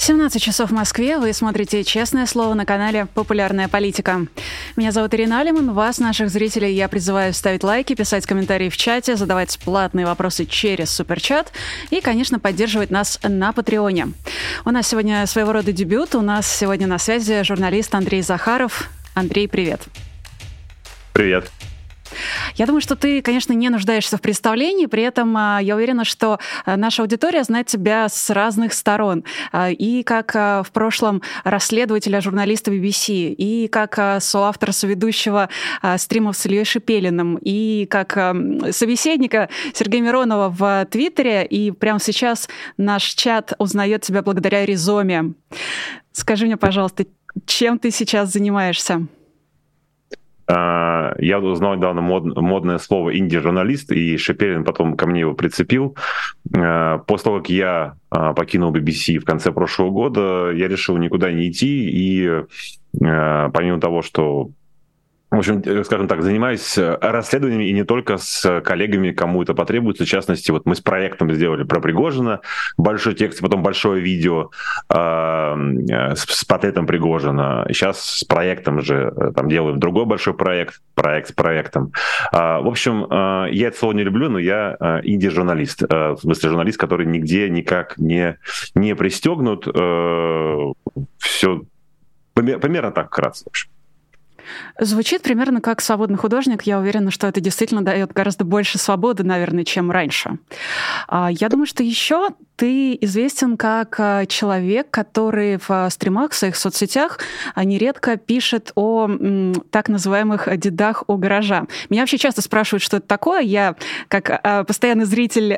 17 часов в Москве. Вы смотрите «Честное слово» на канале «Популярная политика». Меня зовут Ирина Алиман. Вас, наших зрителей, я призываю ставить лайки, писать комментарии в чате, задавать платные вопросы через суперчат и, конечно, поддерживать нас на Патреоне. У нас сегодня своего рода дебют. У нас сегодня на связи журналист Андрей Захаров. Андрей, привет. Привет. Я думаю, что ты, конечно, не нуждаешься в представлении, при этом а, я уверена, что а, наша аудитория знает тебя с разных сторон. А, и как в прошлом расследователя журналиста BBC, и как соавтора, соведущего стримов с Ильей Шипелиным, и как собеседника Сергея Миронова в Твиттере, и прямо сейчас наш чат узнает тебя благодаря Ризоме. Скажи мне, пожалуйста, чем ты сейчас занимаешься? А, я узнал недавно мод, модное слово инди-журналист, и Шепелин потом ко мне его прицепил. А, после того, как я а, покинул BBC в конце прошлого года, я решил никуда не идти, и помимо того, что в общем, э, скажем так, занимаюсь э, расследованиями и не только с коллегами, кому это потребуется. В частности, вот мы с проектом сделали про Пригожина большой текст, потом большое видео э, с, с портретом Пригожина. Сейчас с проектом же э, там делаем другой большой проект, проект с проектом. Э, в общем, э, я это слово не люблю, но я э, инди-журналист. Э, в смысле, журналист, который нигде никак не, не пристегнут. Э, все примерно так вкратце, в общем. Звучит примерно как свободный художник. Я уверена, что это действительно дает гораздо больше свободы, наверное, чем раньше. А, я думаю, что еще ты известен как а, человек, который в стримах, в своих соцсетях нередко пишет о так называемых дедах у гаража. Меня вообще часто спрашивают, что это такое. Я, как постоянный зритель,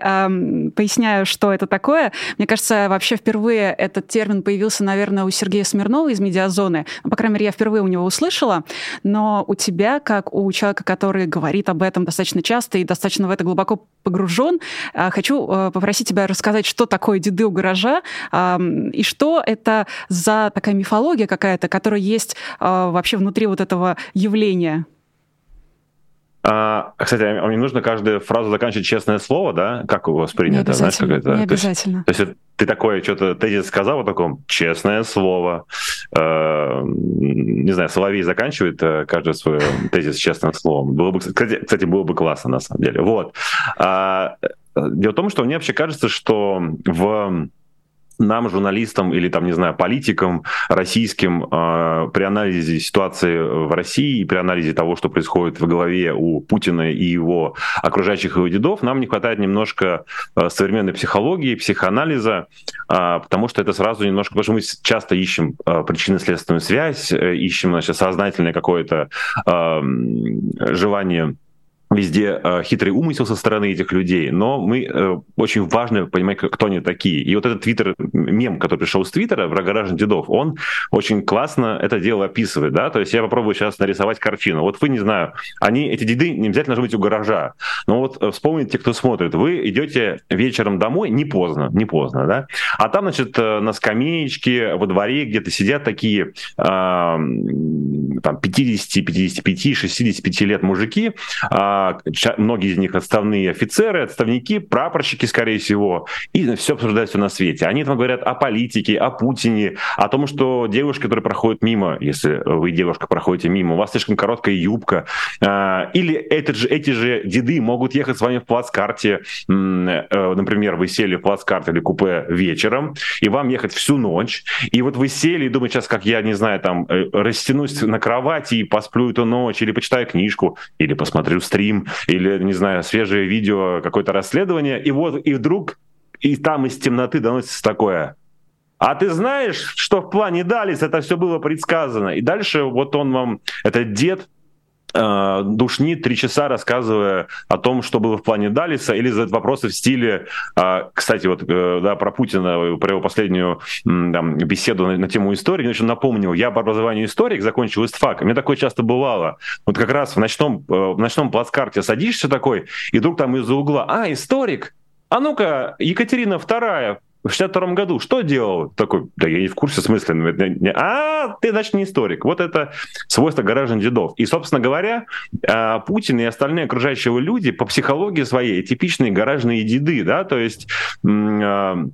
поясняю, что это такое. Мне кажется, вообще впервые этот термин появился, наверное, у Сергея Смирнова из «Медиазоны». По крайней мере, я впервые у него услышала но у тебя, как у человека, который говорит об этом достаточно часто и достаточно в это глубоко погружен, а, хочу э, попросить тебя рассказать, что такое деды у гаража и что это за такая мифология какая-то, которая есть а, вообще внутри вот этого явления. А, кстати, а мне нужно каждую фразу заканчивать честное слово, да? Как у вас принято? Не Знаешь, как это? Не обязательно. То есть, то есть ты такое что-то тезис сказал о таком честное слово. Э, не знаю, Соловей заканчивает э, каждый свой тезис честным словом. Было бы, кстати, кстати, было бы классно на самом деле. Вот. А, э, дело в том, что мне вообще кажется, что в нам, журналистам или там, не знаю, политикам российским э, при анализе ситуации в России и при анализе того, что происходит в голове у Путина и его окружающих его дедов, нам не хватает немножко э, современной психологии, психоанализа, э, потому что это сразу немножко, потому что мы часто ищем э, причинно-следственную связь, э, ищем, значит, сознательное какое-то э, желание везде э, хитрый умысел со стороны этих людей, но мы э, очень важно понимать, кто они такие. И вот этот твиттер, мем, который пришел с твиттера, врагоражен дедов, он очень классно это дело описывает, да, то есть я попробую сейчас нарисовать картину. Вот вы, не знаю, они, эти деды не обязательно должны быть у гаража, но вот э, вспомните, кто смотрит, вы идете вечером домой, не поздно, не поздно, да, а там, значит, э, на скамеечке во дворе где-то сидят такие э, там 50, 55, 65 лет мужики, э, многие из них отставные офицеры, отставники, прапорщики, скорее всего, и все обсуждают все на свете. Они там говорят о политике, о Путине, о том, что девушки, которые проходят мимо, если вы, девушка, проходите мимо, у вас слишком короткая юбка, а, или это же, эти же деды могут ехать с вами в плацкарте, э, например, вы сели в плацкарт или купе вечером, и вам ехать всю ночь, и вот вы сели и думаете, сейчас, как я, не знаю, там, э, растянусь на кровати и посплю эту ночь, или почитаю книжку, или посмотрю стрим, стрим или, не знаю, свежее видео, какое-то расследование, и вот, и вдруг, и там из темноты доносится такое, а ты знаешь, что в плане Далис это все было предсказано? И дальше вот он вам, этот дед, Э, душнит три часа, рассказывая о том, что было в плане Далиса, или задает вопросы в стиле, э, кстати, вот э, да, про Путина, про его последнюю там, беседу на, на тему истории, мне очень напомнил, я по образованию историк, закончил ИСТФАК, мне такое часто бывало, вот как раз в ночном, в ночном плацкарте садишься такой, и вдруг там из-за угла, а, историк, а ну-ка, Екатерина II в 62 году что делал? Такой, да я не в курсе смысла. А, ты, значит, не историк. Вот это свойство гаражных дедов. И, собственно говоря, а, Путин и остальные окружающие люди по психологии своей типичные гаражные деды, да, то есть а,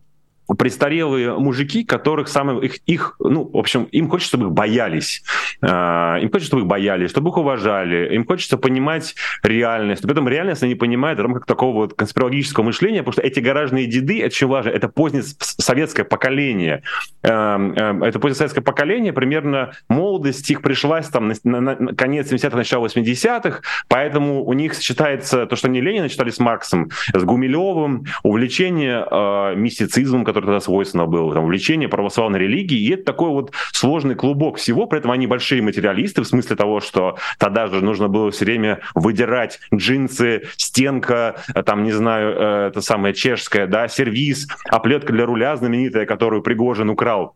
престарелые мужики, которых самым их, их, ну, в общем, им хочется, чтобы их боялись. Э, им хочется, чтобы их боялись, чтобы их уважали. Им хочется понимать реальность. При этом реальность они понимают в рамках такого вот конспирологического мышления, потому что эти гаражные деды, это очень важно, это позднее советское поколение. Э, э, это позднесоветское поколение, примерно молодость их пришлась там на, на, на конец 70-х, начало 80-х, поэтому у них сочетается то, что они Ленина читали с Марксом, с Гумилевым, увлечение э, мистицизмом, который которое тогда свойственно было, там, увлечение православной религии, и это такой вот сложный клубок всего, при этом они большие материалисты, в смысле того, что тогда же нужно было все время выдирать джинсы, стенка, там, не знаю, э, это самое чешское, да, сервис, оплетка для руля знаменитая, которую Пригожин украл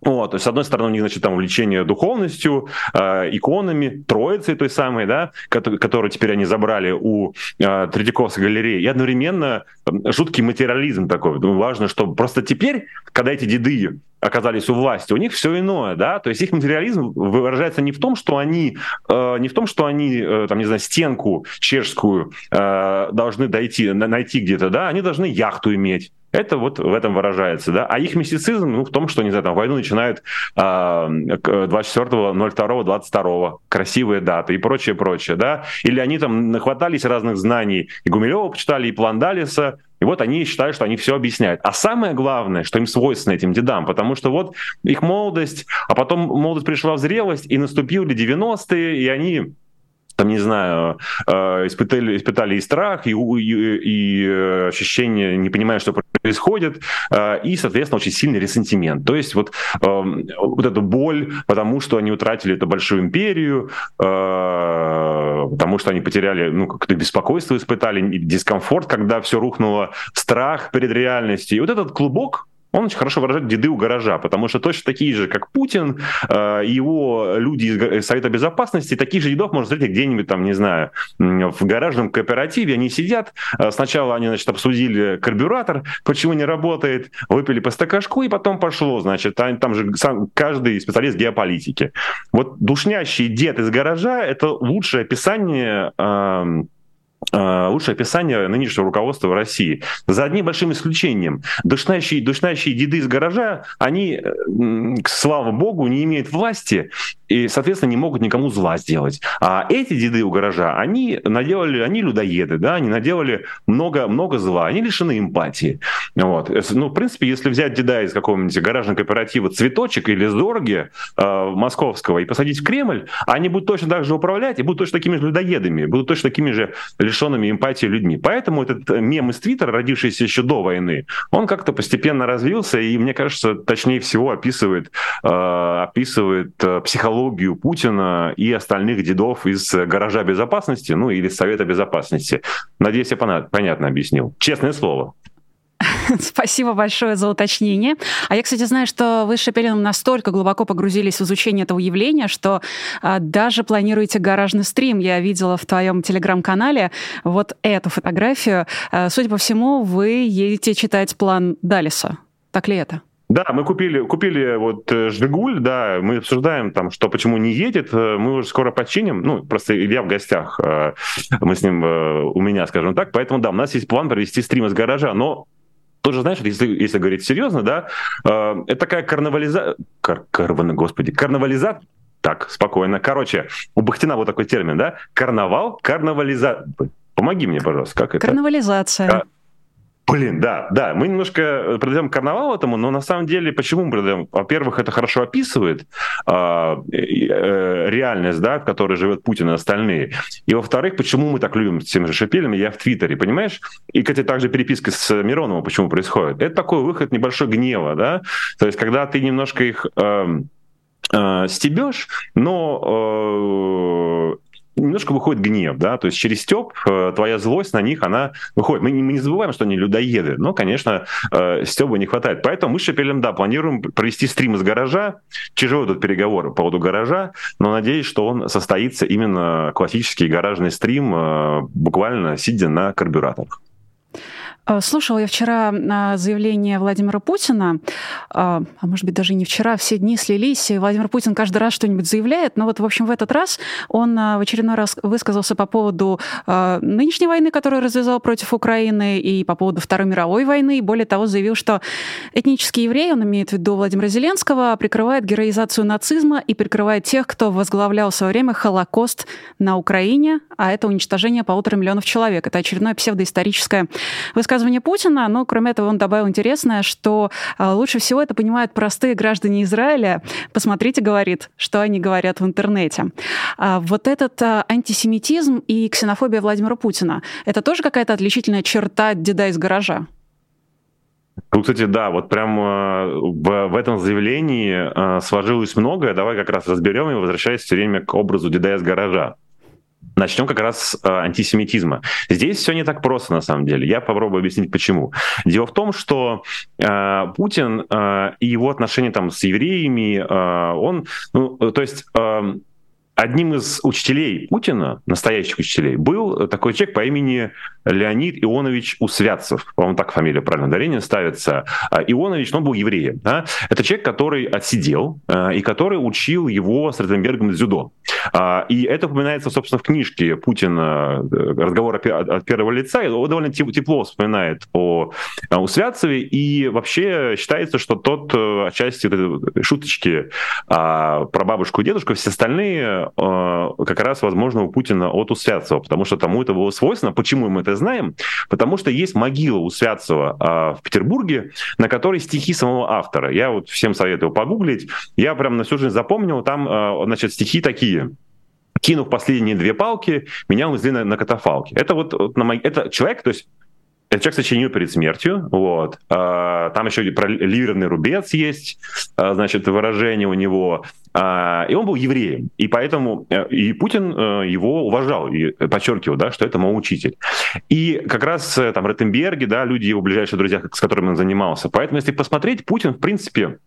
вот, то есть, с одной стороны, у них, значит, там увлечение духовностью, э, иконами, троицей той самой, да, которую, теперь они забрали у э, Третьяковской галереи, и одновременно жуткий материализм такой. Думаю, важно, что просто теперь, когда эти деды оказались у власти, у них все иное, да, то есть их материализм выражается не в том, что они, э, не в том, что они, э, там, не знаю, стенку чешскую э, должны дойти, найти где-то, да, они должны яхту иметь, это вот в этом выражается, да. А их мистицизм, ну, в том, что, не знаю, там, войну начинают э, 24.02.22, красивые даты и прочее, прочее, да. Или они там нахватались разных знаний, и Гумилева почитали, и Пландалиса, и вот они считают, что они все объясняют. А самое главное, что им свойственно этим дедам, потому что вот их молодость, а потом молодость пришла в зрелость, и наступили 90-е, и они там, не знаю, э, испытали, испытали и страх, и, и, и э, ощущение, не понимая, что происходит, э, и, соответственно, очень сильный ресентимент. То есть вот, эм, вот эту боль, потому что они утратили эту большую империю, потому что они потеряли, ну, как-то беспокойство испытали, дискомфорт, когда все рухнуло, страх перед реальностью. И вот этот клубок, он очень хорошо выражает деды у гаража, потому что точно такие же, как Путин, э, его люди из Совета Безопасности, таких же дедов можно встретить где-нибудь там, не знаю, в гаражном кооперативе. Они сидят, э, сначала они, значит, обсудили карбюратор, почему не работает, выпили по стакашку, и потом пошло, значит, там же сам, каждый специалист геополитики. Вот душнящий дед из гаража — это лучшее описание эм, лучшее описание нынешнего руководства в России. За одним большим исключением. Душнающие, душнающие деды из гаража, они, слава богу, не имеют власти и, соответственно, не могут никому зла сделать. А эти деды у гаража, они наделали, они людоеды, да, они наделали много, много зла, они лишены эмпатии. Вот. Ну, в принципе, если взять деда из какого-нибудь гаражного кооператива «Цветочек» или «Зорги» э, московского и посадить в Кремль, они будут точно так же управлять и будут точно такими же людоедами, будут точно такими же лишенными эмпатии людьми. Поэтому этот мем из Твиттера, родившийся еще до войны, он как-то постепенно развился и, мне кажется, точнее всего описывает, э, описывает э, психологию Путина и остальных дедов из гаража безопасности, ну или Совета безопасности. Надеюсь, я понятно объяснил. Честное слово. Спасибо большое за уточнение. А я, кстати, знаю, что вы с Шепелиным настолько глубоко погрузились в изучение этого явления, что а, даже планируете гаражный стрим. Я видела в твоем телеграм-канале вот эту фотографию. А, судя по всему, вы едете читать план Далиса. Так ли это? Да, мы купили, купили вот э, Жигуль, да, мы обсуждаем там, что почему не едет, э, мы уже скоро починим, ну, просто я в гостях, э, мы с ним, у меня, скажем так, поэтому, да, у нас есть план провести стрим из гаража, но тоже, знаешь, если, если говорить серьезно, да, э, это такая карнавализация... Кар, карван, господи, карнавализация... Так, спокойно. Короче, у Бахтина вот такой термин, да? Карнавал, карнавализация... Помоги мне, пожалуйста, как это? Карнавализация. Блин, да, да, мы немножко продаем карнавал этому, но на самом деле почему мы продаем? Во-первых, это хорошо описывает э, э, реальность, да, в которой живет Путин и остальные. И во-вторых, почему мы так любим с теми же шепелями, я в Твиттере, понимаешь? И, кстати, также переписка с Мироновым, почему происходит. Это такой выход небольшой гнева, да, то есть когда ты немножко их... Э, стебешь, но немножко выходит гнев, да, то есть через степ э, твоя злость на них, она выходит. Мы, мы не забываем, что они людоеды, но, конечно, э, стеба не хватает. Поэтому мы с Шепелем, да, планируем провести стрим из гаража. Тяжелый тут переговор по поводу гаража, но надеюсь, что он состоится именно классический гаражный стрим, э, буквально сидя на карбюраторах. Э, слушала я вчера а, заявление Владимира Путина, а, а может быть даже не вчера, все дни слились, и Владимир Путин каждый раз что-нибудь заявляет, но вот, в общем, в этот раз он а, в очередной раз высказался по поводу нынешней войны, которую развязал против Украины, и по поводу Второй мировой войны, и более того заявил, что этнический еврей, он имеет в виду Владимира Зеленского, прикрывает героизацию нацизма и прикрывает тех, кто возглавлял в свое время Холокост на Украине, а это уничтожение полутора миллионов человек. Это очередное псевдоисторическое высказывание высказывание Путина, но кроме этого он добавил интересное, что а, лучше всего это понимают простые граждане Израиля. Посмотрите, говорит, что они говорят в интернете. А, вот этот а, антисемитизм и ксенофобия Владимира Путина, это тоже какая-то отличительная черта деда из гаража? Ну, кстати, да, вот прям в, в этом заявлении сложилось многое. Давай как раз разберем и возвращаясь все время к образу деда из гаража. Начнем как раз с э, антисемитизма. Здесь все не так просто, на самом деле. Я попробую объяснить, почему. Дело в том, что э, Путин э, и его отношения там с евреями, э, он, ну, то есть э, одним из учителей Путина, настоящих учителей, был такой человек по имени Леонид Ионович Усвятцев. По-моему, так фамилия правильно ударение ставится. А, Ионович, но он был евреем. Да? Это человек, который отсидел а, и который учил его с Ротенбергом дзюдо. А, и это упоминается, собственно, в книжке Путина «Разговор от первого лица». И он довольно тепло вспоминает о Усвятцеве. И вообще считается, что тот э, отчасти шуточки про бабушку и дедушку, все остальные Э, как раз, возможно, у Путина от Усвятцева, потому что тому это было свойственно. Почему мы это знаем? Потому что есть могила у Святцева а, в Петербурге, на которой стихи самого автора. Я вот всем советую погуглить. Я прям на всю жизнь запомнил, там, э, значит, стихи такие кинув последние две палки, меня увезли на, на катафалке. Это вот, вот на это человек, то есть этот человек сочинил перед смертью, вот. А, там еще про ливерный рубец есть, а, значит, выражение у него. А, и он был евреем, и поэтому э, и Путин э, его уважал и подчеркивал, да, что это мой учитель. И как раз э, там Ротенберги, да, люди его ближайшие друзья, с которыми он занимался. Поэтому, если посмотреть, Путин, в принципе,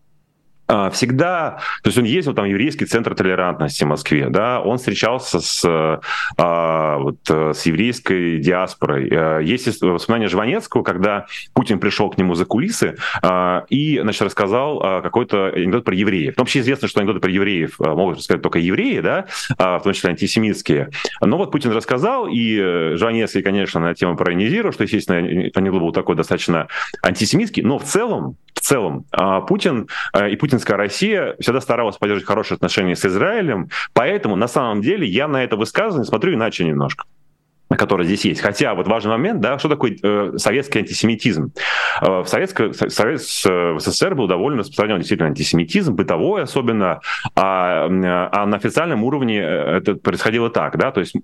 всегда, то есть он ездил там в еврейский центр толерантности в Москве, да, он встречался с, а, вот, с еврейской диаспорой. А, есть воспоминания Жванецкого, когда Путин пришел к нему за кулисы и, значит, рассказал какой-то анекдот про евреев. Ну, вообще известно, что анекдоты про евреев могут рассказать только евреи, да, в том числе антисемитские. Но вот Путин рассказал, и э, Жванецкий, конечно, на тему проанализировал, что, естественно, анекдот был такой достаточно антисемитский, но в целом в целом. А Путин э, и путинская Россия всегда старалась поддерживать хорошие отношения с Израилем, поэтому на самом деле я на это высказывание смотрю иначе немножко который здесь есть. Хотя вот важный момент, да, что такое э, советский антисемитизм? Э, в, Советско, Совет, в СССР был довольно распространен действительно антисемитизм, бытовой особенно, а, а на официальном уровне э, это происходило так, да, то есть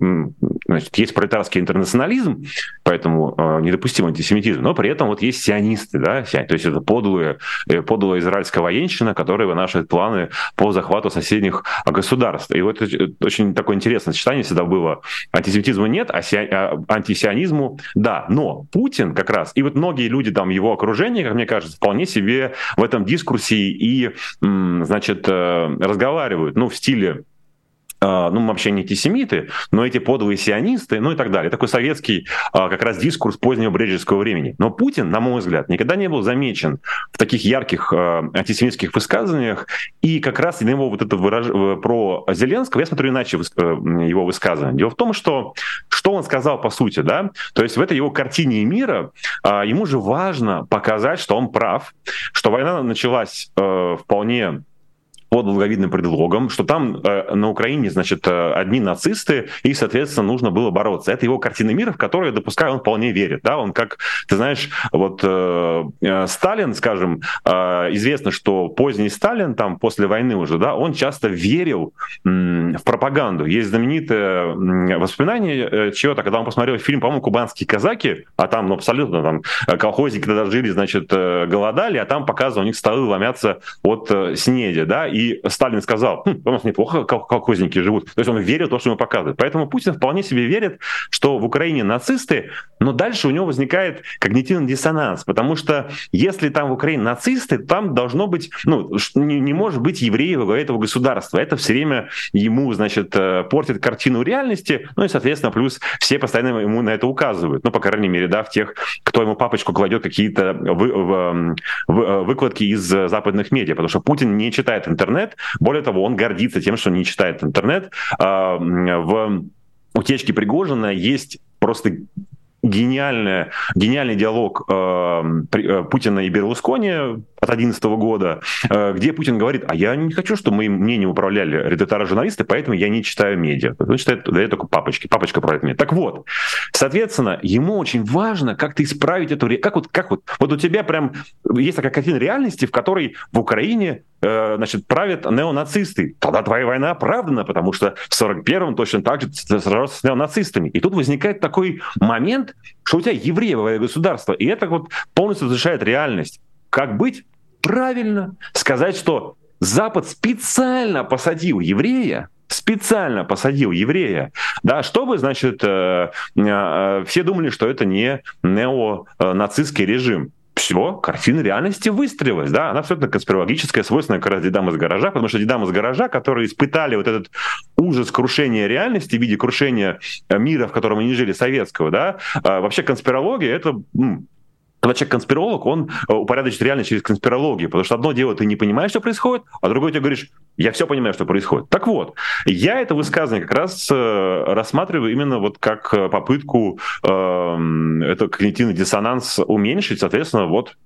значит, есть пролетарский интернационализм, поэтому э, недопустим антисемитизм, но при этом вот есть сионисты, да, то есть это подлые, э, подлая израильская военщина, которая вынашивает планы по захвату соседних государств. И вот это очень такое интересное сочетание всегда было. Антисемитизма нет, а, си, а антисионизму да. Но Путин как раз, и вот многие люди там его окружения, как мне кажется, вполне себе в этом дискурсе и, значит, э, разговаривают, ну, в стиле ну, вообще не антисемиты, но эти подлые сионисты, ну и так далее. Такой советский а, как раз дискурс позднего брежневского времени. Но Путин, на мой взгляд, никогда не был замечен в таких ярких а, антисемитских высказываниях. И как раз на его вот это выраж... про Зеленского, я смотрю иначе э, его высказывание. Дело в том, что что он сказал по сути, да? То есть в этой его картине мира ему же важно показать, что он прав, что война началась э, вполне под благовидным предлогом, что там э, на Украине, значит, э, одни нацисты, и, соответственно, нужно было бороться. Это его картина мира, в которую, допускаю, он вполне верит. Да? Он как, ты знаешь, вот э, э, Сталин, скажем, э, известно, что поздний Сталин, там, после войны уже, да, он часто верил э, в пропаганду. Есть знаменитое э, воспоминание э, чего-то, когда он посмотрел фильм, по-моему, «Кубанские казаки», а там, ну, абсолютно, там, колхозники тогда жили, значит, э, голодали, а там показывал, у них столы ломятся от э, снеди, да, и Сталин сказал, хм, у нас неплохо колхозники живут. То есть он верил в то, что ему показывают. Поэтому Путин вполне себе верит, что в Украине нацисты, но дальше у него возникает когнитивный диссонанс, потому что если там в Украине нацисты, там должно быть, ну, не, не может быть евреев во этого государства. Это все время ему, значит, э, портит картину реальности, ну и, соответственно, плюс все постоянно ему на это указывают. Ну, по крайней мере, да, в тех, кто ему папочку кладет какие-то вы, вы, вы, выкладки из западных медиа, потому что Путин не читает интернет, более того, он гордится тем, что не читает интернет. А, в утечке Пригожина есть просто гениальная, гениальный диалог э, э Путина и Берлускони от 2011 года, э, где Путин говорит, а я не хочу, чтобы моим мнением управляли редакторы-журналисты, поэтому я не читаю медиа. Он читает, дает только папочки, папочка правит мне. Так вот, соответственно, ему очень важно как-то исправить эту... Как вот, как вот, вот у тебя прям есть такая картина реальности, в которой в Украине э, значит, правят неонацисты. Тогда твоя война оправдана, потому что в 41-м точно так же сражался с неонацистами. И тут возникает такой момент, что у тебя евреевое государство, и это вот полностью разрешает реальность. Как быть? Правильно. Сказать, что Запад специально посадил еврея, специально посадил еврея, да, чтобы, значит, э, э, все думали, что это не неонацистский режим все, картина реальности выстроилась, да, она абсолютно конспирологическая, свойственная как раз дедам из гаража, потому что дедам из гаража, которые испытали вот этот ужас крушения реальности в виде крушения э, мира, в котором они жили, советского, да, а вообще конспирология — это когда человек-конспиролог, он э, упорядочит реальность через конспирологию, потому что одно дело, ты не понимаешь, что происходит, а другое тебе говоришь, я все понимаю, что происходит. Так вот, я это высказывание как раз э, рассматриваю именно вот как э, попытку э, это когнитивный диссонанс уменьшить, соответственно, вот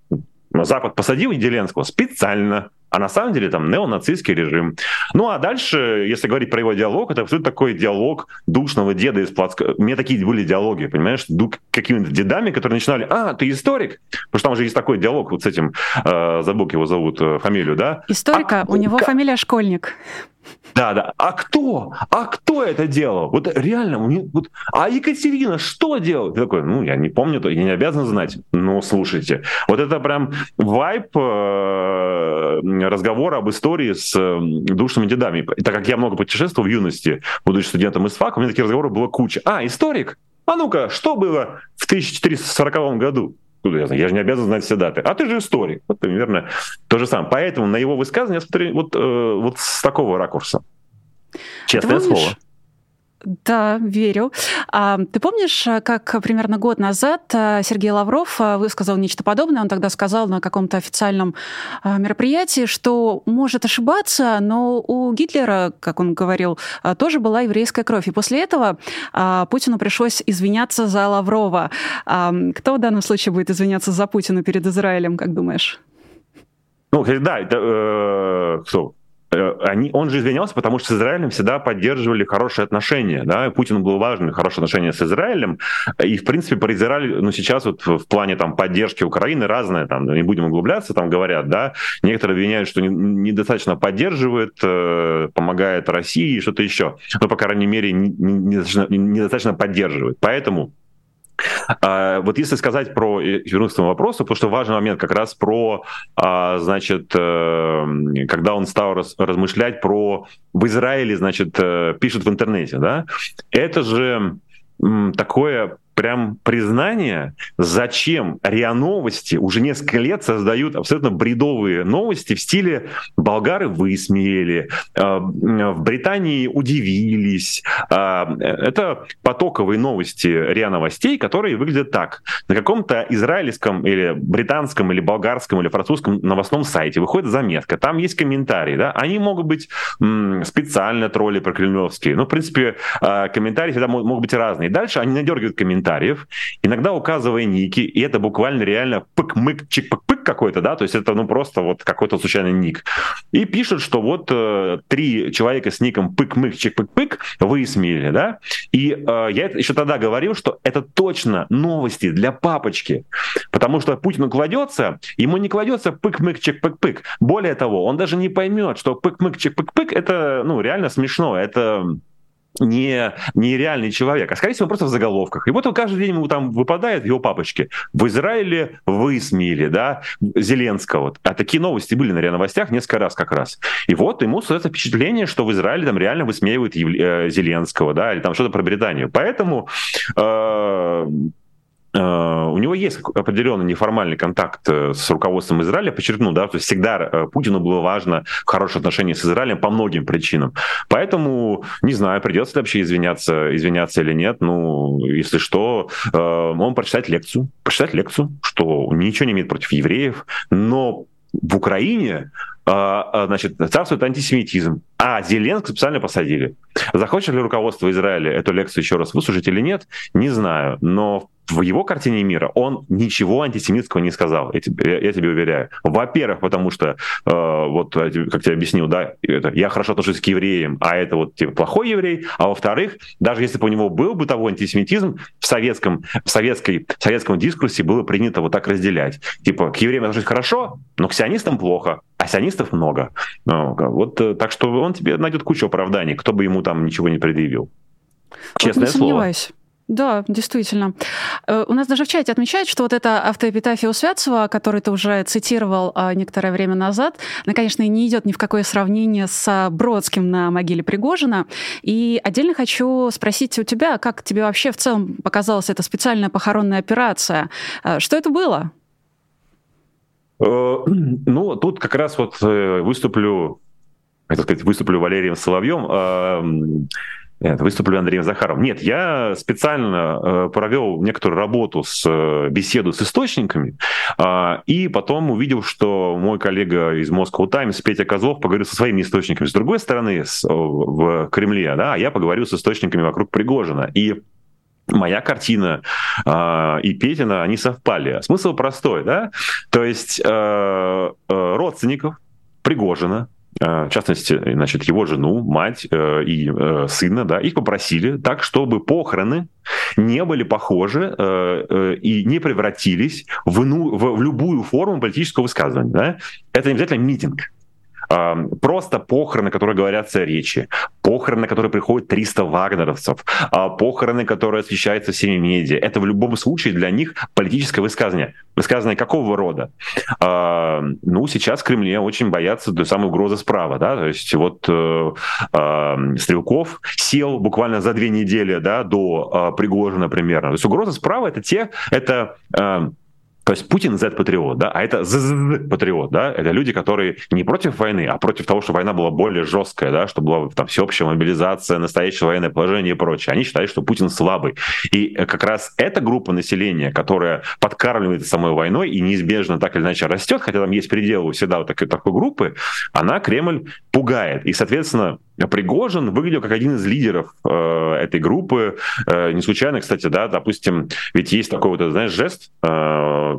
Запад посадил Зеленского специально, а на самом деле там неонацистский режим. Ну а дальше, если говорить про его диалог, это абсолютно такой диалог душного деда из плацка. У меня такие были диалоги, понимаешь, какими-то дедами, которые начинали, а, ты историк? Потому что там же есть такой диалог вот с этим, э, забыл его зовут, э, фамилию, да? Историка, а, у него фамилия Школьник. Да, да. А кто? А кто это делал? Вот реально, вот, а Екатерина что делает? Я такой, ну, я не помню, я не обязан знать. Ну, слушайте, вот это прям вайп э, разговора об истории с э, душными дедами. И так как я много путешествовал в юности, будучи студентом из ФАК, у меня таких разговоров было куча. А, историк? А ну-ка, что было в 1440 году? Я же не обязан знать все даты. А ты же историк. Вот примерно то же самое. Поэтому на его высказывание я смотрю вот, э, вот с такого ракурса. Честное слово. Да, верю. А, ты помнишь, как примерно год назад а, Сергей Лавров а, высказал нечто подобное? Он тогда сказал на каком-то официальном мероприятии, что может ошибаться, но у Гитлера, как он говорил, тоже была еврейская кровь. И после этого Путину пришлось извиняться за Лаврова. Кто в данном случае будет извиняться за Путина перед Израилем, как думаешь? Ну, да, это э, кто? Э, они, он же извинялся, потому что с Израилем всегда поддерживали хорошие отношения. Да? Путину было важно хорошие отношения с Израилем. И, в принципе, про Израиль, ну, сейчас вот в плане там, поддержки Украины разное, там, не будем углубляться, там говорят, да, некоторые обвиняют, что недостаточно поддерживает, э, помогает России и что-то еще. Но, по крайней мере, недостаточно, недостаточно поддерживает. Поэтому а, вот если сказать про, вернуться к вопросу, потому что важный момент как раз про, а, значит, э, когда он стал размышлять про в Израиле, значит, э, пишут в интернете, да, это же такое прям признание, зачем РИА Новости уже несколько лет создают абсолютно бредовые новости в стиле «болгары высмеяли», э, «в Британии удивились». Э, это потоковые новости РИА Новостей, которые выглядят так. На каком-то израильском или британском или болгарском или французском новостном сайте выходит заметка, там есть комментарии, да, они могут быть специально тролли про кремлевские, ну, в принципе, э, комментарии всегда могут быть разные. Дальше они надергивают комментарии, комментариев, иногда указывая ники, и это буквально реально пык-мык, чик-пык-пык какой-то, да, то есть это ну просто вот какой-то случайный ник. И пишут, что вот э, три человека с ником пык-мык, чик-пык-пык высмеяли, да, и э, я еще тогда говорил, что это точно новости для папочки, потому что Путин кладется, ему не кладется пык-мык, чик-пык-пык. Более того, он даже не поймет, что пык-мык, чик-пык-пык это, ну, реально смешно, это не, не реальный человек, а скорее всего просто в заголовках. И вот он каждый день ему там выпадает в его папочке. В Израиле высмеяли, да, Зеленского. А такие новости были на РИА Новостях несколько раз как раз. И вот ему создается впечатление, что в Израиле там реально высмеивают э, Зеленского, да, или там что-то про Британию. Поэтому э, у него есть определенный неформальный контакт э, с руководством Израиля, подчеркну, да, то есть всегда э, Путину было важно хорошие отношения с Израилем по многим причинам. Поэтому, не знаю, придется ли вообще извиняться, извиняться или нет. Ну, если что, он прочитает лекцию, прочитать лекцию, что ничего не имеет против евреев, но в Украине значит, царствует антисемитизм. А Зеленского специально посадили. Захочет ли руководство Израиля эту лекцию еще раз выслушать или нет, не знаю. Но в его картине мира он ничего антисемитского не сказал, я тебе, я тебе уверяю. Во-первых, потому что, э, вот как тебе объяснил, да, это, я хорошо отношусь к евреям, а это вот типа, плохой еврей. А во-вторых, даже если бы у него был бытовой антисемитизм, в советском, в советской, в советском дискурсе было принято вот так разделять. Типа, к евреям отношусь хорошо, но к сионистам плохо, а сионистов много. Ну, вот э, так что он тебе найдет кучу оправданий, кто бы ему там ничего не предъявил. Честное не слово. Сомневаюсь. Да, действительно. Э, у нас даже в чате отмечают, что вот эта автоэпитафия у Святцева, которую ты уже цитировал а, некоторое время назад, она, конечно, не идет ни в какое сравнение с Бродским на могиле Пригожина. И отдельно хочу спросить у тебя, как тебе вообще в целом показалась эта специальная похоронная операция? Э, что это было? Э, ну, тут как раз вот выступлю, хотел сказать, выступлю Валерием Соловьем нет, выступлю Андреем Захаровым. Нет, я специально э, провел некоторую работу с э, беседу с источниками, э, и потом увидел, что мой коллега из Moscow Times Петя Козлов поговорил со своими источниками. С другой стороны, с, в Кремле, да, я поговорил с источниками вокруг Пригожина. И моя картина э, и Петина, они совпали. Смысл простой, да? То есть э, э, родственников Пригожина, в частности, значит, его жену, мать э, и э, сына, да, их попросили так, чтобы похороны не были похожи и не превратились в, ну, в, в любую форму политического высказывания. Да? Это не обязательно митинг просто похороны, которые говорятся речи, похороны, на которые приходят 300 вагнеровцев, а, похороны, которые освещаются всеми медиа. Это в любом случае для них политическое высказывание. Высказывание какого рода? Ну, сейчас в Кремле очень боятся той самой угрозы справа, да, то есть вот э, Стрелков сел буквально за две недели, да, до Пригожина примерно. То есть угроза справа это те, это то есть Путин Z-патриот, да, а это Z-патриот, да, это люди, которые не против войны, а против того, что война была более жесткая, да, что была там всеобщая мобилизация, настоящее военное положение и прочее. Они считают, что Путин слабый. И э, как раз эта группа населения, которая подкармливается самой войной и неизбежно так или иначе растет, хотя там есть пределы всегда вот такой, такой группы, она Кремль пугает. И, соответственно, Пригожин выглядел как один из лидеров э, этой группы. Э, не случайно, кстати, да, допустим, ведь есть такой вот, знаешь, жест, э,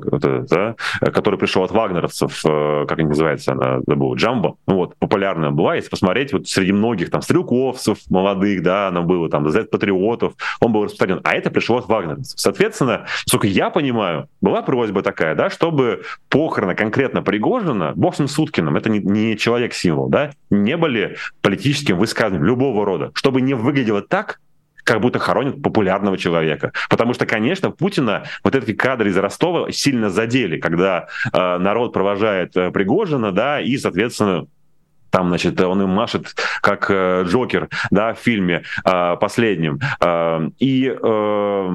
да, который пришел от вагнеровцев, э, как они называется, она забыла, Джамбо, ну вот, популярная была, если посмотреть, вот среди многих там стрелковцев молодых, да, она было там, Z-патриотов, он был распространен, а это пришло от вагнеровцев. Соответственно, сколько я понимаю, была просьба такая, да, чтобы похороны конкретно Пригожина, бог с ним Суткиным, это не, не человек-символ, да, не были политически политическим высказываниям любого рода, чтобы не выглядело так, как будто хоронят популярного человека. Потому что, конечно, Путина вот эти кадры из Ростова сильно задели, когда э, народ провожает э, Пригожина, да, и, соответственно, там, значит, он им машет как э, Джокер, да, в фильме э, последнем. Э, и Э,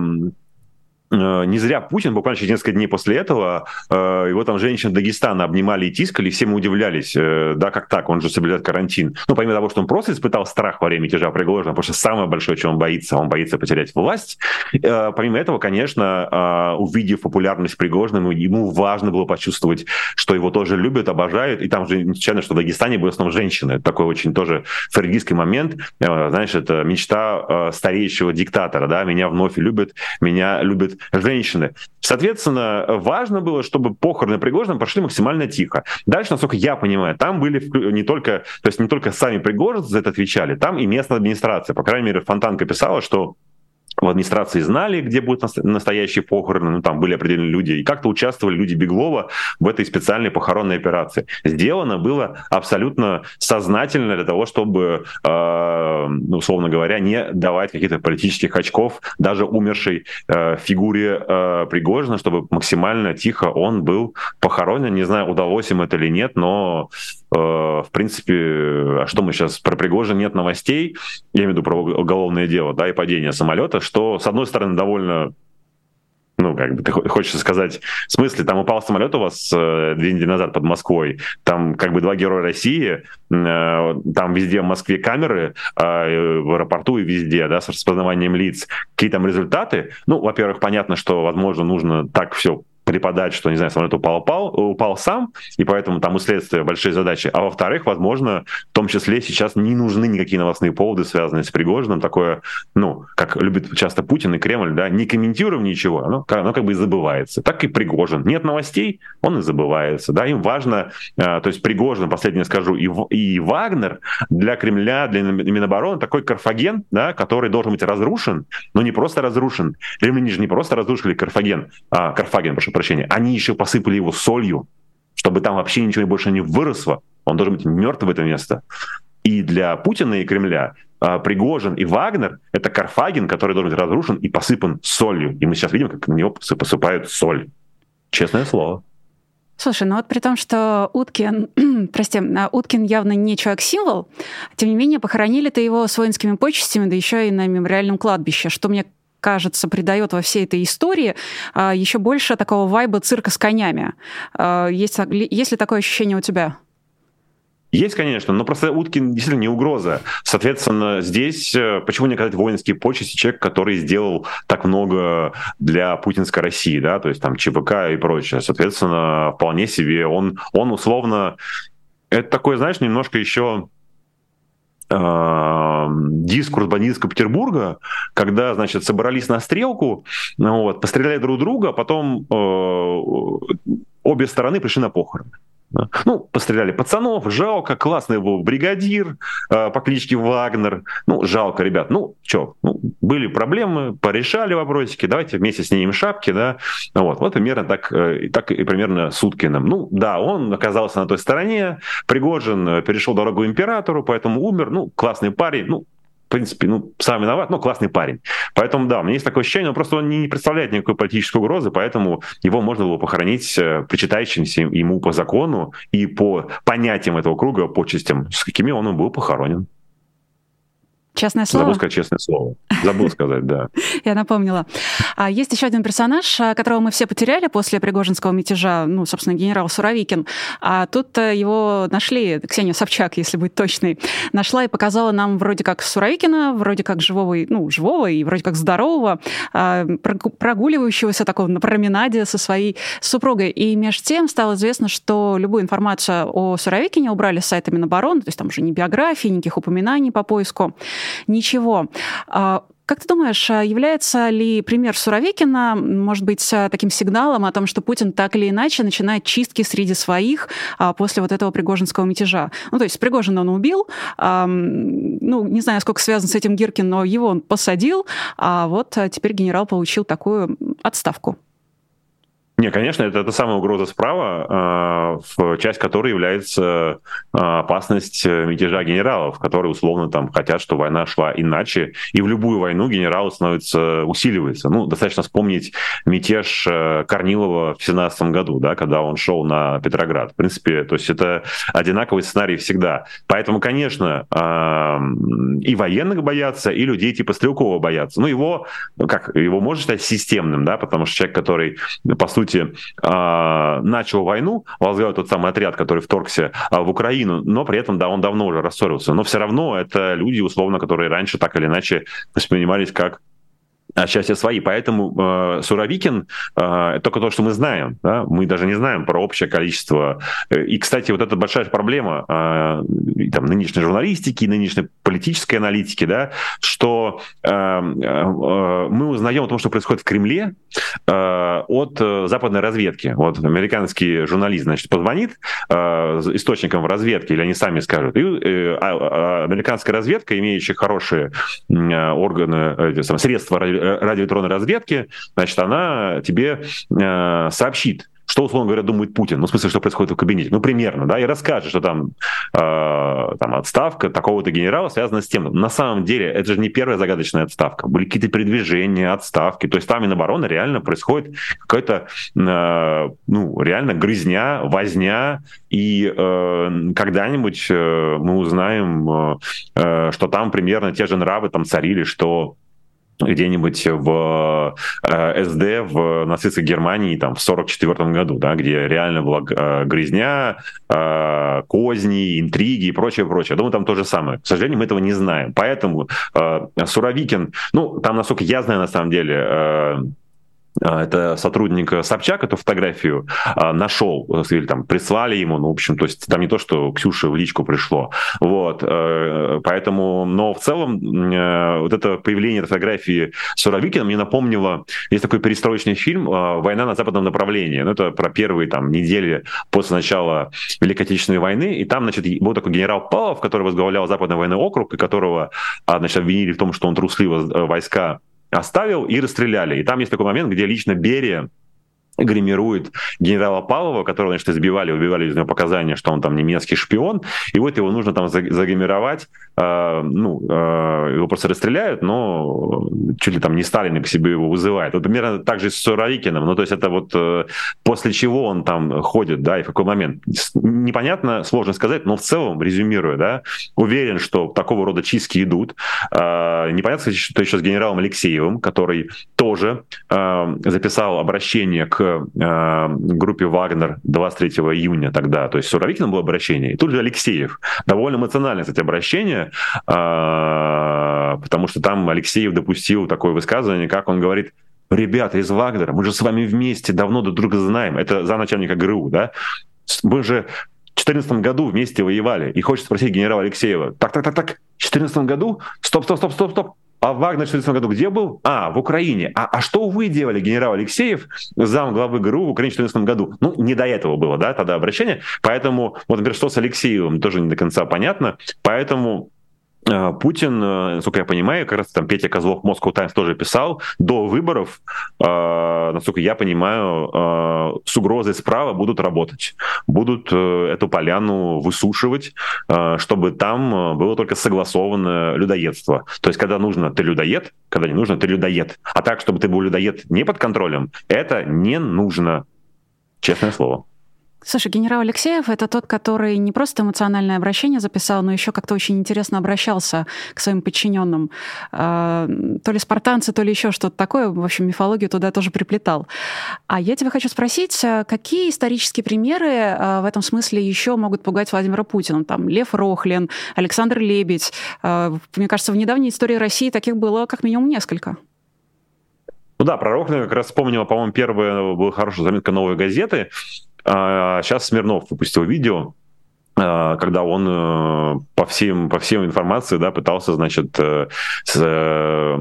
не зря Путин буквально через несколько дней после этого э, его там женщины Дагестана обнимали и тискали, и все мы удивлялись, э, да, как так, он же соблюдает карантин. Ну, помимо того, что он просто испытал страх во время мятежа Пригожина, потому что самое большое, чего он боится, он боится потерять власть. Помимо этого, конечно, увидев популярность Пригожина, ему важно было почувствовать, что его тоже любят, обожают, и там же не случайно, что в Дагестане были в основном женщины. Такой очень тоже фригийский момент. Знаешь, это мечта стареющего диктатора, да, меня вновь любят, меня любят женщины. Соответственно, важно было, чтобы похороны Пригожина прошли максимально тихо. Дальше, насколько я понимаю, там были не только, то есть не только сами пригожинцы за это отвечали, там и местная администрация. По крайней мере, Фонтанка писала, что в администрации знали, где будут настоящие похороны, ну там были определенные люди, и как-то участвовали люди Беглова в этой специальной похоронной операции. Сделано было абсолютно сознательно для того, чтобы, э, условно говоря, не давать каких-то политических очков даже умершей э, фигуре э, Пригожина, чтобы максимально тихо он был похоронен. Не знаю, удалось им это или нет, но в принципе, а что мы сейчас про Пригожина нет новостей, я имею в виду про уголовное дело, да, и падение самолета, что, с одной стороны, довольно ну, как бы ты хочешь сказать, в смысле, там упал самолет у вас э, две недели назад под Москвой, там как бы два героя России, э, там везде в Москве камеры, э, в аэропорту и везде, да, с распознаванием лиц. Какие там результаты? Ну, во-первых, понятно, что, возможно, нужно так все преподать, что, не знаю, самолет упал, упал, упал сам, и поэтому там у следствия большие задачи. А во-вторых, возможно, в том числе сейчас не нужны никакие новостные поводы, связанные с Пригожиным. Такое, ну, как любит часто Путин и Кремль, да, не комментируем ничего, оно, оно как бы и забывается. Так и Пригожин. Нет новостей, он и забывается. Да, им важно, э, то есть Пригожин, последнее скажу, и, и Вагнер для Кремля, для Минобороны такой Карфаген, да, который должен быть разрушен, но не просто разрушен. Римляне же не просто разрушили Карфаген, а, Карфаген, прошу прощения, они еще посыпали его солью, чтобы там вообще ничего больше не выросло. Он должен быть мертв это место. И для Путина и Кремля а, Пригожин и Вагнер — это Карфаген, который должен быть разрушен и посыпан солью. И мы сейчас видим, как на него посыпают соль. Честное слово. Слушай, ну вот при том, что Уткин, прости, а, Уткин явно не человек-символ, тем не менее похоронили-то его с воинскими почестями, да еще и на мемориальном кладбище, что мне кажется, придает во всей этой истории а, еще больше такого вайба цирка с конями. А, есть, есть ли такое ощущение у тебя? Есть, конечно, но просто Уткин действительно не угроза. Соответственно, здесь э, почему не оказать воинские почести человек, который сделал так много для путинской России, да, то есть там ЧВК и прочее. Соответственно, вполне себе он, он условно... Это такой, знаешь, немножко еще э, дискурс бандитского Петербурга, когда, значит, собрались на стрелку, вот, постреляли друг друга, а потом э, обе стороны пришли на похороны. Ну, постреляли пацанов, жалко, классный был бригадир э, по кличке Вагнер. Ну, жалко, ребят. Ну, что, ну, были проблемы, порешали вопросики, давайте вместе снимем шапки, да. Вот, вот примерно так, э, так и примерно с Уткиным. Ну, да, он оказался на той стороне, Пригожин э, перешел дорогу императору, поэтому умер. Ну, классный парень, ну, в принципе, ну, сам виноват, но классный парень. Поэтому, да, у меня есть такое ощущение, но просто он не представляет никакой политической угрозы, поэтому его можно было похоронить э, причитающимся ему по закону и по понятиям этого круга, по частям, с какими он был похоронен. Честное слово? Забыл сказать честное слово. Забыл сказать, да. Я напомнила. А есть еще один персонаж, а, которого мы все потеряли после Пригожинского мятежа, ну, собственно, генерал Суровикин. А тут э, его нашли, Ксения Собчак, если быть точной, нашла и показала нам вроде как Суровикина, вроде как живого, ну, живого и вроде как здорового, а, прогуливающегося такого на променаде со своей супругой. И между тем стало известно, что любую информацию о Суровикине убрали с сайта Минобороны, то есть там уже ни биографии, никаких упоминаний по поиску ничего. А, как ты думаешь, а является ли пример Суровикина, может быть, таким сигналом о том, что Путин так или иначе начинает чистки среди своих а, после вот этого Пригожинского мятежа? Ну, то есть Пригожина он убил, ну, не знаю, сколько связан с этим Гиркин, но его он посадил, а вот теперь генерал получил такую отставку. Не, конечно, это, это самая угроза справа, э, в часть которой является э, опасность мятежа генералов, которые условно там хотят, чтобы война шла иначе. И в любую войну генералы становятся, усиливается. Ну, достаточно вспомнить мятеж э, Корнилова в 17 году, да, когда он шел на Петроград. В принципе, то есть это одинаковый сценарий всегда. Поэтому, конечно, э, и военных боятся, и людей типа Стрелкова боятся. Ну, его, как, его можно считать системным, да, потому что человек, который, по сути, сути, а, начал войну, возглавил тот самый отряд, который вторгся а, в Украину, но при этом, да, он давно уже рассорился. Но все равно это люди, условно, которые раньше так или иначе воспринимались как счастья свои. Поэтому э, Суровикин э, только то, что мы знаем, да? мы даже не знаем про общее количество. И, кстати, вот эта большая проблема э, там, нынешней журналистики, нынешней политической аналитики, да, что э, э, мы узнаем о том, что происходит в Кремле э, от западной разведки. Вот американский журналист, значит, позвонит э, источникам в разведке, или они сами скажут, и э, а, а американская разведка, имеющая хорошие э, органы, э, средства Э, радиоэлектронной разведки, значит, она тебе э, сообщит, что, условно говоря, думает Путин, ну, в смысле, что происходит в кабинете, ну, примерно, да, и расскажет, что там, э, там отставка такого-то генерала связана с тем. На самом деле, это же не первая загадочная отставка, были какие-то передвижения, отставки, то есть там Минобороны реально происходит какая-то, э, ну, реально грызня, возня, и э, когда-нибудь э, мы узнаем, э, что там примерно те же нравы там царили, что где-нибудь в э, СД в нацистской Германии там в 44 году, да, где реально была э, грязня, э, козни, интриги и прочее, прочее. Думаю, там то же самое. К сожалению, мы этого не знаем. Поэтому Суровикин, ну, там, насколько я знаю, на самом деле, а, это сотрудник Собчак эту фотографию а, нашел, или там прислали ему, ну, в общем, то есть там не то, что Ксюша в личку пришло, вот, э, поэтому, но в целом э, вот это появление фотографии Суровикина мне напомнило, есть такой перестроечный фильм э, «Война на западном направлении», ну, это про первые там недели после начала Великой Отечественной войны, и там, значит, был такой генерал Павлов, который возглавлял Западный военный округ, и которого, а, значит, обвинили в том, что он трусливо войска оставил и расстреляли. И там есть такой момент, где лично Берия гримирует генерала Павлова, которого, значит, избивали, убивали из него показания, что он там немецкий шпион, и вот его нужно там загримировать, э, ну, э, его просто расстреляют, но чуть ли там не Сталин к себе его вызывает. Вот примерно так же с Суровикиным, ну, то есть это вот э, после чего он там ходит, да, и в какой момент. Непонятно, сложно сказать, но в целом, резюмируя, да, уверен, что такого рода чистки идут. Э, непонятно, что еще с генералом Алексеевым, который тоже э, записал обращение к э, группе «Вагнер» 23 июня тогда. То есть Суровикиным было обращение, и тут же Алексеев. Довольно эмоциональное, кстати, обращение, э, потому что там Алексеев допустил такое высказывание, как он говорит, ребята из Вагнера, мы же с вами вместе давно друг друга знаем. Это за начальника ГРУ, да? Мы же в 2014 году вместе воевали. И хочется спросить генерала Алексеева, так, так, так, так, в 2014 году? Стоп, стоп, стоп, стоп, стоп. А Вагнер в 2014 году где был? А, в Украине. А, а что вы делали, генерал Алексеев, зам главы ГРУ в Украине в 2014 году? Ну, не до этого было, да, тогда обращение. Поэтому, вот, например, что с Алексеевым, тоже не до конца понятно. Поэтому Путин, э, насколько я понимаю, как раз там Петя Козлов Moscow Times тоже писал, до выборов, э, насколько я понимаю, э, с угрозой справа будут работать, будут эту поляну высушивать, чтобы там было только согласованное людоедство. То есть, когда нужно, ты людоед, когда не нужно, ты людоед. А так, чтобы ты был людоед не под контролем, это не нужно. Честное слово. Слушай, генерал Алексеев — это тот, который не просто эмоциональное обращение записал, но еще как-то очень интересно обращался к своим подчиненным. А, то ли спартанцы, то ли еще что-то такое. В общем, мифологию туда тоже приплетал. А я тебя хочу спросить, а какие исторические примеры а, в этом смысле еще могут пугать Владимира Путина? Там Лев Рохлин, Александр Лебедь. Мне кажется, в недавней истории России таких было как минимум несколько. Ну да, про Рохлина как раз вспомнила, по-моему, первая была хорошая заметка «Новой газеты», сейчас Смирнов выпустил видео, а, когда он э, по всем, по всем информации да, пытался, значит, э, с,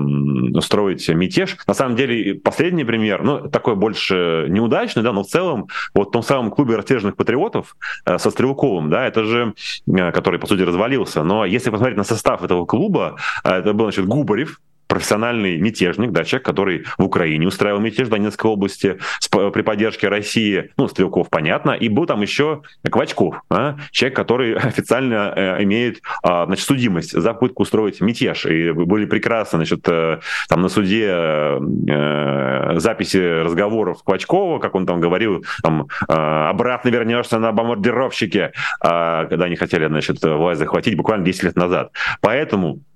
устроить мятеж. На самом деле, последний пример, ну, такой больше неудачный, да, но в целом, вот в том самом клубе растерженных патриотов э, со Стрелковым, да, это же, который, по сути, развалился. Но если посмотреть на состав этого клуба, это был, значит, Губарев, профессиональный мятежник, да, человек, который в Украине устраивал мятеж в Донецкой области с, при поддержке России, ну, Стрелков, понятно, и был там еще Квачков, а, человек, который официально э, имеет э, значит, судимость за попытку устроить мятеж, и были прекрасно, значит, э, там на суде э, записи разговоров Квачкова, как он там говорил, там, э, обратно вернешься на бомбардировщике, э, когда они хотели, значит, власть захватить буквально 10 лет назад. Поэтому Э,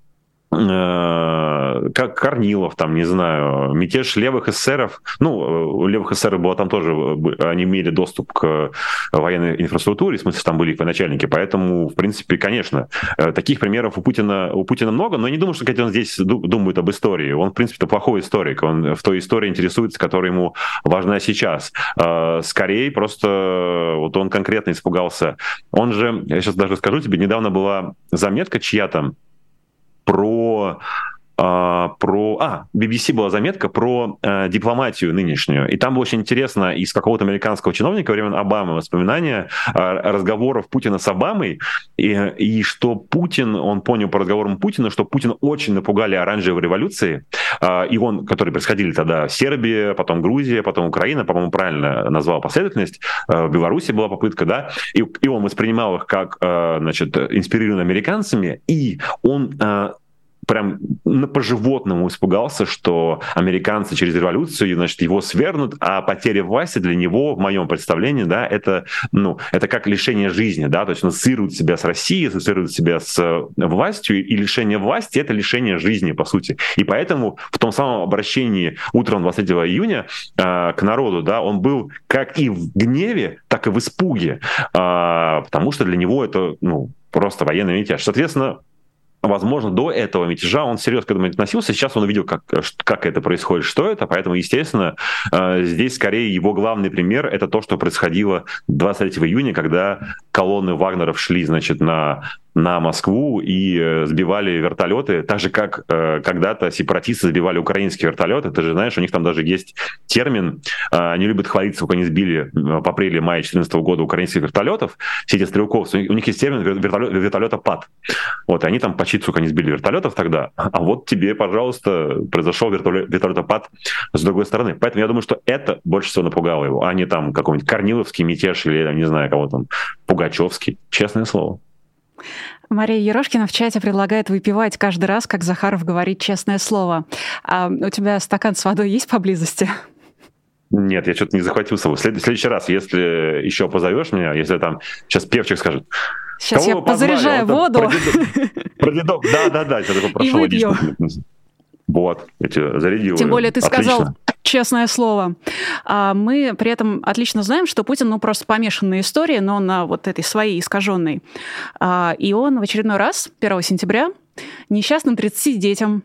как Корнилов, там, не знаю, мятеж левых эсеров. Ну, у левых эсеров было там тоже, они имели доступ к военной инфраструктуре, в смысле, там были их военачальники, поэтому, в принципе, конечно, э, таких примеров у Путина, у Путина много, но я не думаю, что он здесь думает об истории. Он, в принципе, это плохой историк, он в той истории интересуется, которая ему важна сейчас. Э, скорее, просто вот он конкретно испугался. Он же, я сейчас даже скажу тебе, недавно была заметка чья-то, про а, про... А, BBC была заметка про э, дипломатию нынешнюю. И там было очень интересно из какого-то американского чиновника времен Обамы воспоминания э, разговоров Путина с Обамой, и, и что Путин, он понял по разговорам Путина, что Путин очень напугали оранжевой революции, э, и он, которые происходили тогда Сербия, потом Грузия, потом Украина, по-моему, правильно назвал последовательность, э, в Беларуси была попытка, да, и, и он воспринимал их как, э, значит, инспирированные американцами, и он прям по-животному испугался, что американцы через революцию, значит, его свергнут, а потеря власти для него, в моем представлении, да, это, ну, это как лишение жизни, да, то есть он ассоциирует себя с Россией, ассоциирует себя с э, властью, и лишение власти — это лишение жизни, по сути. И поэтому в том самом обращении утром 23 июня э, к народу, да, он был как и в гневе, так и в испуге, э, потому что для него это, ну, просто военный мятеж. Соответственно, возможно, до этого мятежа он серьезно к этому относился. Сейчас он увидел, как, как это происходит, что это. Поэтому, естественно, э, здесь скорее его главный пример — это то, что происходило 23 июня, когда колонны Вагнеров шли, значит, на на Москву и э, сбивали вертолеты, так же как э, когда-то сепаратисты сбивали украинские вертолеты. Ты же знаешь, у них там даже есть термин, э, они любят хвалиться, сколько они сбили в апреле-мае 2014 года украинских вертолетов, все эти стрелков, у них, у них есть термин вертолет, вертолета пад. Вот, и они там почти, сколько они сбили вертолетов тогда, а вот тебе, пожалуйста, произошел вертолет, вертолетопад с другой стороны. Поэтому я думаю, что это больше всего напугало его, а не там какой-нибудь Корниловский мятеж или, не знаю, кого там, Пугачевский, честное слово. Мария Ерошкина в чате предлагает выпивать каждый раз, как Захаров говорит честное слово. А у тебя стакан с водой есть поблизости? Нет, я что-то не захватил с собой. В следующий раз, если еще позовешь меня, если там сейчас певчик скажет, Сейчас я позаряжаю воду. Про дедок, да, да, да, я такой прошу водичку. Вот, я тебя зарядил. Тем более ты Отлично. сказал честное слово. А мы при этом отлично знаем, что Путин, ну, просто помешан на истории, но на вот этой своей искаженной. А, и он в очередной раз, 1 сентября, несчастным 30 детям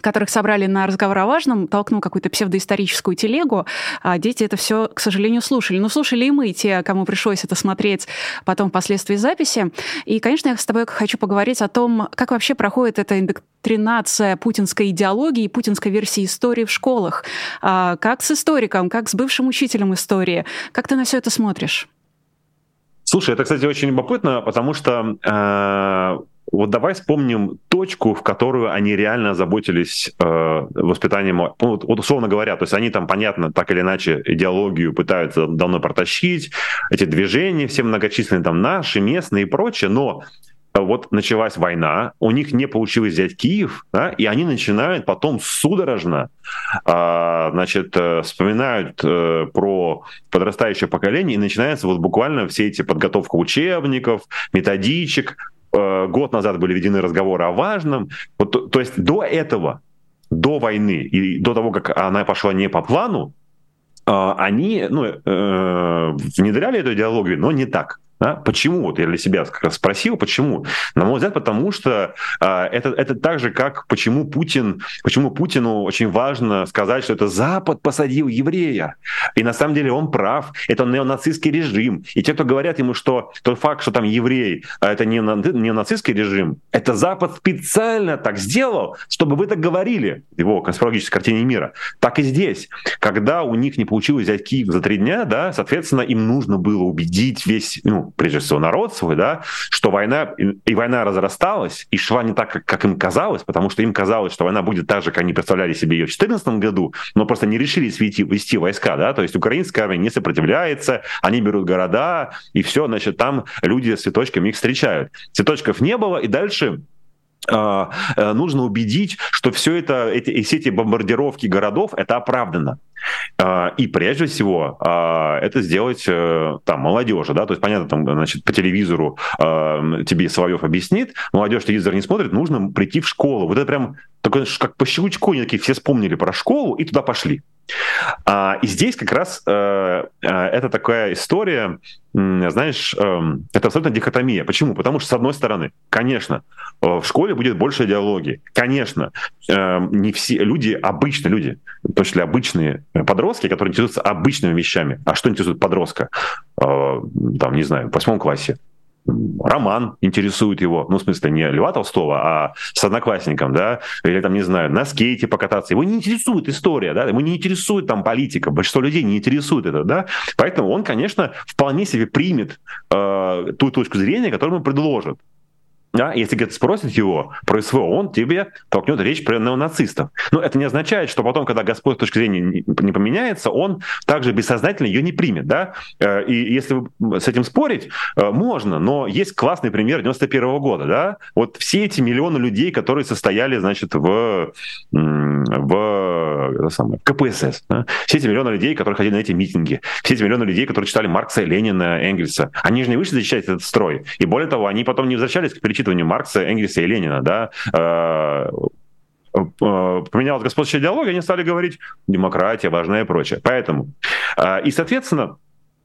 которых собрали на разговор о важном, толкнул какую-то псевдоисторическую телегу, а дети это все, к сожалению, слушали. Но слушали и мы, те, кому пришлось это смотреть потом впоследствии записи. И, конечно, я с тобой хочу поговорить о том, как вообще проходит эта индоктринация путинской идеологии и путинской версии истории в школах. А как с историком, как с бывшим учителем истории. Как ты на все это смотришь? Слушай, это, кстати, очень любопытно, потому что э, вот давай вспомним точку, в которую они реально заботились э, воспитанием, ну, вот, вот условно говоря, то есть они там, понятно, так или иначе идеологию пытаются давно протащить, эти движения все многочисленные, там наши, местные и прочее, но вот началась война, у них не получилось взять Киев, да, и они начинают потом судорожно, э, значит, э, вспоминают э, про подрастающее поколение, и начинается вот буквально все эти подготовка учебников, методичек, Э, год назад были введены разговоры о важном. Вот, то, то есть до этого, до войны и до того, как она пошла не по плану, э, они ну, э, внедряли эту идеологию, но не так. Да? Почему? Вот я для себя как раз спросил, почему? На мой взгляд, потому что э, это, это так же, как почему Путин, почему Путину очень важно сказать, что это Запад посадил еврея. И на самом деле он прав. Это неонацистский режим. И те, кто говорят ему, что тот факт, что там еврей, а это не неонацистский режим, это Запад специально так сделал, чтобы вы так говорили, его конспирологической картине мира. Так и здесь. Когда у них не получилось взять Киев за три дня, да, соответственно, им нужно было убедить весь, ну, прежде всего, народ свой, да, что война, и война разрасталась, и шла не так, как, как им казалось, потому что им казалось, что война будет так же, как они представляли себе ее в 2014 году, но просто не решили вести, вести войска, да, то есть украинская армия не сопротивляется, они берут города, и все, значит, там люди с цветочками их встречают. Цветочков не было, и дальше нужно убедить, что все это, эти, все эти бомбардировки городов, это оправдано. А, и прежде всего а, это сделать э, там молодежи, да, то есть понятно, там, значит, по телевизору тебе Соловьев объяснит, молодежь телевизор не смотрит, нужно прийти в школу. Вот это прям такой, как по щелчку, они такие все вспомнили про школу и туда пошли. А, и здесь как раз э, э, это такая история, э, знаешь, э, это абсолютно дихотомия. Почему? Потому что, с одной стороны, конечно, э, в школе будет больше идеологии. Конечно, э, не все люди, обычные люди, в том числе обычные подростки, которые интересуются обычными вещами. А что интересует подростка? Э, там, не знаю, в восьмом классе роман интересует его, ну, в смысле, не Льва Толстого, а с одноклассником, да, или там, не знаю, на скейте покататься. Его не интересует история, да, ему не интересует там политика, большинство людей не интересует это, да, поэтому он, конечно, вполне себе примет э, ту точку зрения, которую ему предложат. Да, если где-то спросит его про СВО, он тебе толкнет речь про неонацистов. Но это не означает, что потом, когда Господь с точки зрения не поменяется, он также бессознательно ее не примет. Да? Э, и если с этим спорить, э, можно, но есть классный пример 91 -го года. Да? Вот все эти миллионы людей, которые состояли значит, в, в, самое, КПСС, да? все эти миллионы людей, которые ходили на эти митинги, все эти миллионы людей, которые читали Маркса, Ленина, Энгельса, они же не вышли защищать этот строй. И более того, они потом не возвращались к перечитыванию Маркса, Энгельса и Ленина, да, э, э, поменялась господствующая идеология, они стали говорить демократия важная и прочее. Поэтому, э, и, соответственно,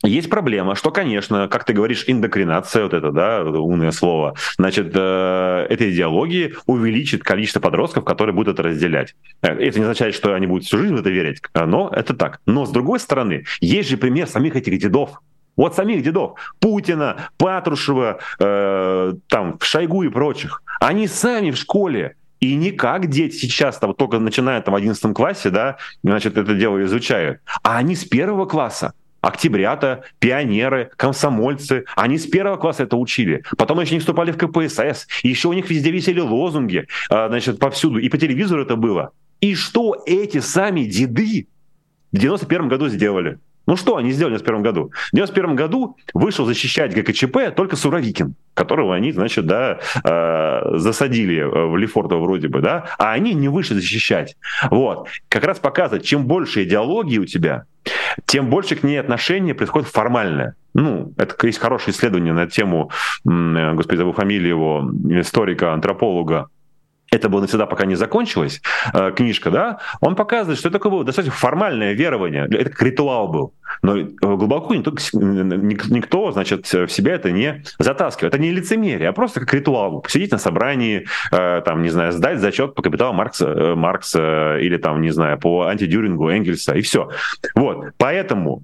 есть проблема, что, конечно, как ты говоришь, индокринация, вот это, да, умное слово, значит, э, эта идеология увеличит количество подростков, которые будут это разделять. Это не означает, что они будут всю жизнь в это верить, но это так. Но, с другой стороны, есть же пример самих этих дедов, вот самих дедов, Путина, Патрушева, э, там, Шойгу и прочих, они сами в школе и не как дети сейчас, там, только начинают там, в 11 классе, да, значит, это дело изучают, а они с первого класса. Октябрята, пионеры, комсомольцы, они с первого класса это учили. Потом еще не вступали в КПСС. Еще у них везде висели лозунги, э, значит, повсюду. И по телевизору это было. И что эти сами деды в 91 году сделали? Ну что они сделали в 91 году? В 91 году вышел защищать ГКЧП только Суровикин, которого они, значит, да, э, засадили в Лефортово вроде бы, да, а они не вышли защищать. Вот. Как раз показывает, чем больше идеологии у тебя, тем больше к ней отношение происходит формальное. Ну, это есть хорошее исследование на тему, господи, забыл фамилию его, историка, антрополога это было навсегда, пока не закончилась э, книжка, да, он показывает, что это такое было достаточно формальное верование, это как ритуал был. Но э, глубоко никто, никто, значит, в себя это не затаскивает. Это не лицемерие, а просто как ритуал. Посидеть на собрании, э, там, не знаю, сдать зачет по капиталу Маркса, э, Маркса или там, не знаю, по антидюрингу Энгельса, и все. Вот. Поэтому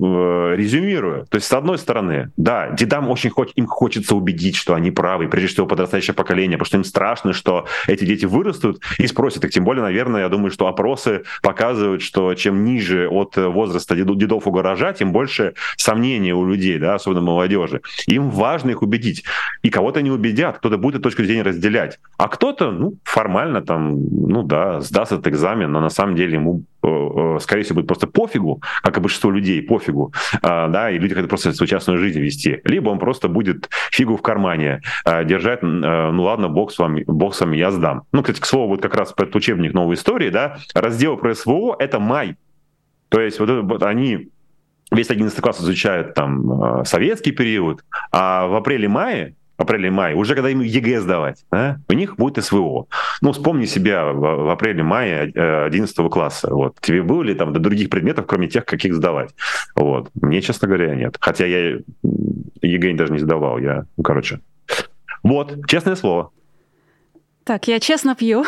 резюмируя, то есть с одной стороны, да, дедам очень хоть, им хочется убедить, что они правы, прежде всего подрастающее поколение, потому что им страшно, что эти дети вырастут и спросят их. Тем более, наверное, я думаю, что опросы показывают, что чем ниже от возраста возраста дедов у гаража, тем больше сомнений у людей, да, особенно молодежи. Им важно их убедить. И кого-то не убедят, кто-то будет эту точку зрения разделять. А кто-то, ну, формально там, ну да, сдаст этот экзамен, но на самом деле ему э, э, скорее всего, будет просто пофигу, как и большинство людей, пофигу, а, да, и люди хотят просто свою частную жизнь вести. Либо он просто будет фигу в кармане держать, ну ладно, бог с вами, бог с вами, я сдам. Ну, кстати, к слову, вот как раз этот учебник новой истории, да, раздел про СВО — это май то есть вот, вот они весь 11 класс изучают там э, советский период, а в апреле-мае апреле-мае, уже когда им ЕГЭ сдавать, да, у них будет СВО. Ну, вспомни себя в, в апреле-мае 11 э, класса. Вот. Тебе было ли там до других предметов, кроме тех, каких сдавать? Вот. Мне, честно говоря, нет. Хотя я ЕГЭ даже не сдавал. Я, ну, короче. Вот, честное слово. Так, я честно пью.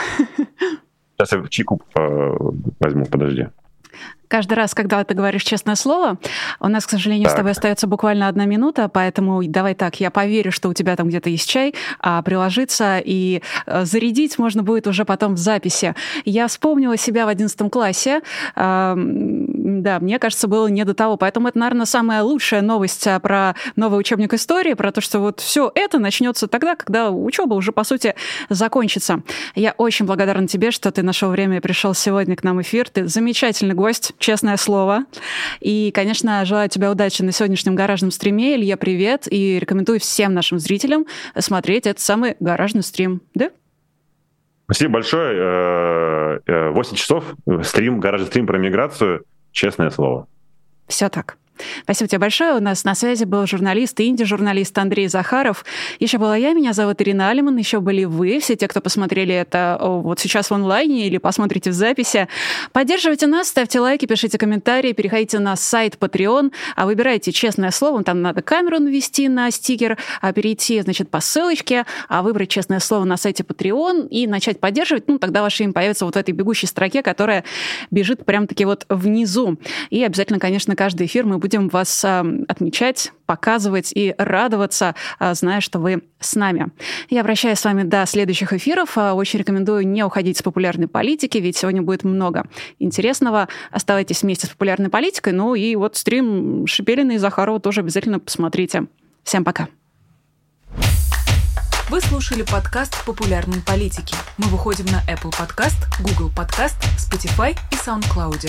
Сейчас я чайку э, возьму, подожди каждый раз, когда ты говоришь честное слово, у нас, к сожалению, так. с тобой остается буквально одна минута, поэтому давай так, я поверю, что у тебя там где-то есть чай, а приложиться и э, зарядить можно будет уже потом в записи. Я вспомнила себя в одиннадцатом классе. Да, мне кажется, было не до того. Поэтому это, наверное, самая лучшая новость а, про новый учебник истории, про то, что вот все это начнется тогда, когда учеба уже, по сути, закончится. Я очень благодарна тебе, что ты нашел время и пришел сегодня к нам в эфир. Ты замечательный гость честное слово. И, конечно, желаю тебе удачи на сегодняшнем гаражном стриме. Илья, привет. И рекомендую всем нашим зрителям смотреть этот самый гаражный стрим. Да? Спасибо большое. 8 э, э, часов стрим, гаражный стрим про миграцию. Честное слово. Все так. Спасибо тебе большое. У нас на связи был журналист, инди-журналист Андрей Захаров. Еще была я, меня зовут Ирина Алиман, еще были вы, все те, кто посмотрели это вот сейчас в онлайне или посмотрите в записи. Поддерживайте нас, ставьте лайки, пишите комментарии, переходите на сайт Patreon, а выбирайте честное слово, там надо камеру навести на стикер, а перейти, значит, по ссылочке, а выбрать честное слово на сайте Patreon и начать поддерживать, ну, тогда ваше имя появится вот в этой бегущей строке, которая бежит прям-таки вот внизу. И обязательно, конечно, каждый эфир мы будем вас а, отмечать, показывать и радоваться, а, зная, что вы с нами. Я обращаюсь с вами до следующих эфиров. А, очень рекомендую не уходить с популярной политики, ведь сегодня будет много интересного. Оставайтесь вместе с популярной политикой. Ну и вот стрим Шепелина и Захарова тоже обязательно посмотрите. Всем пока. Вы слушали подкаст «Популярные политики». Мы выходим на Apple Podcast, Google Podcast, Spotify и SoundCloud.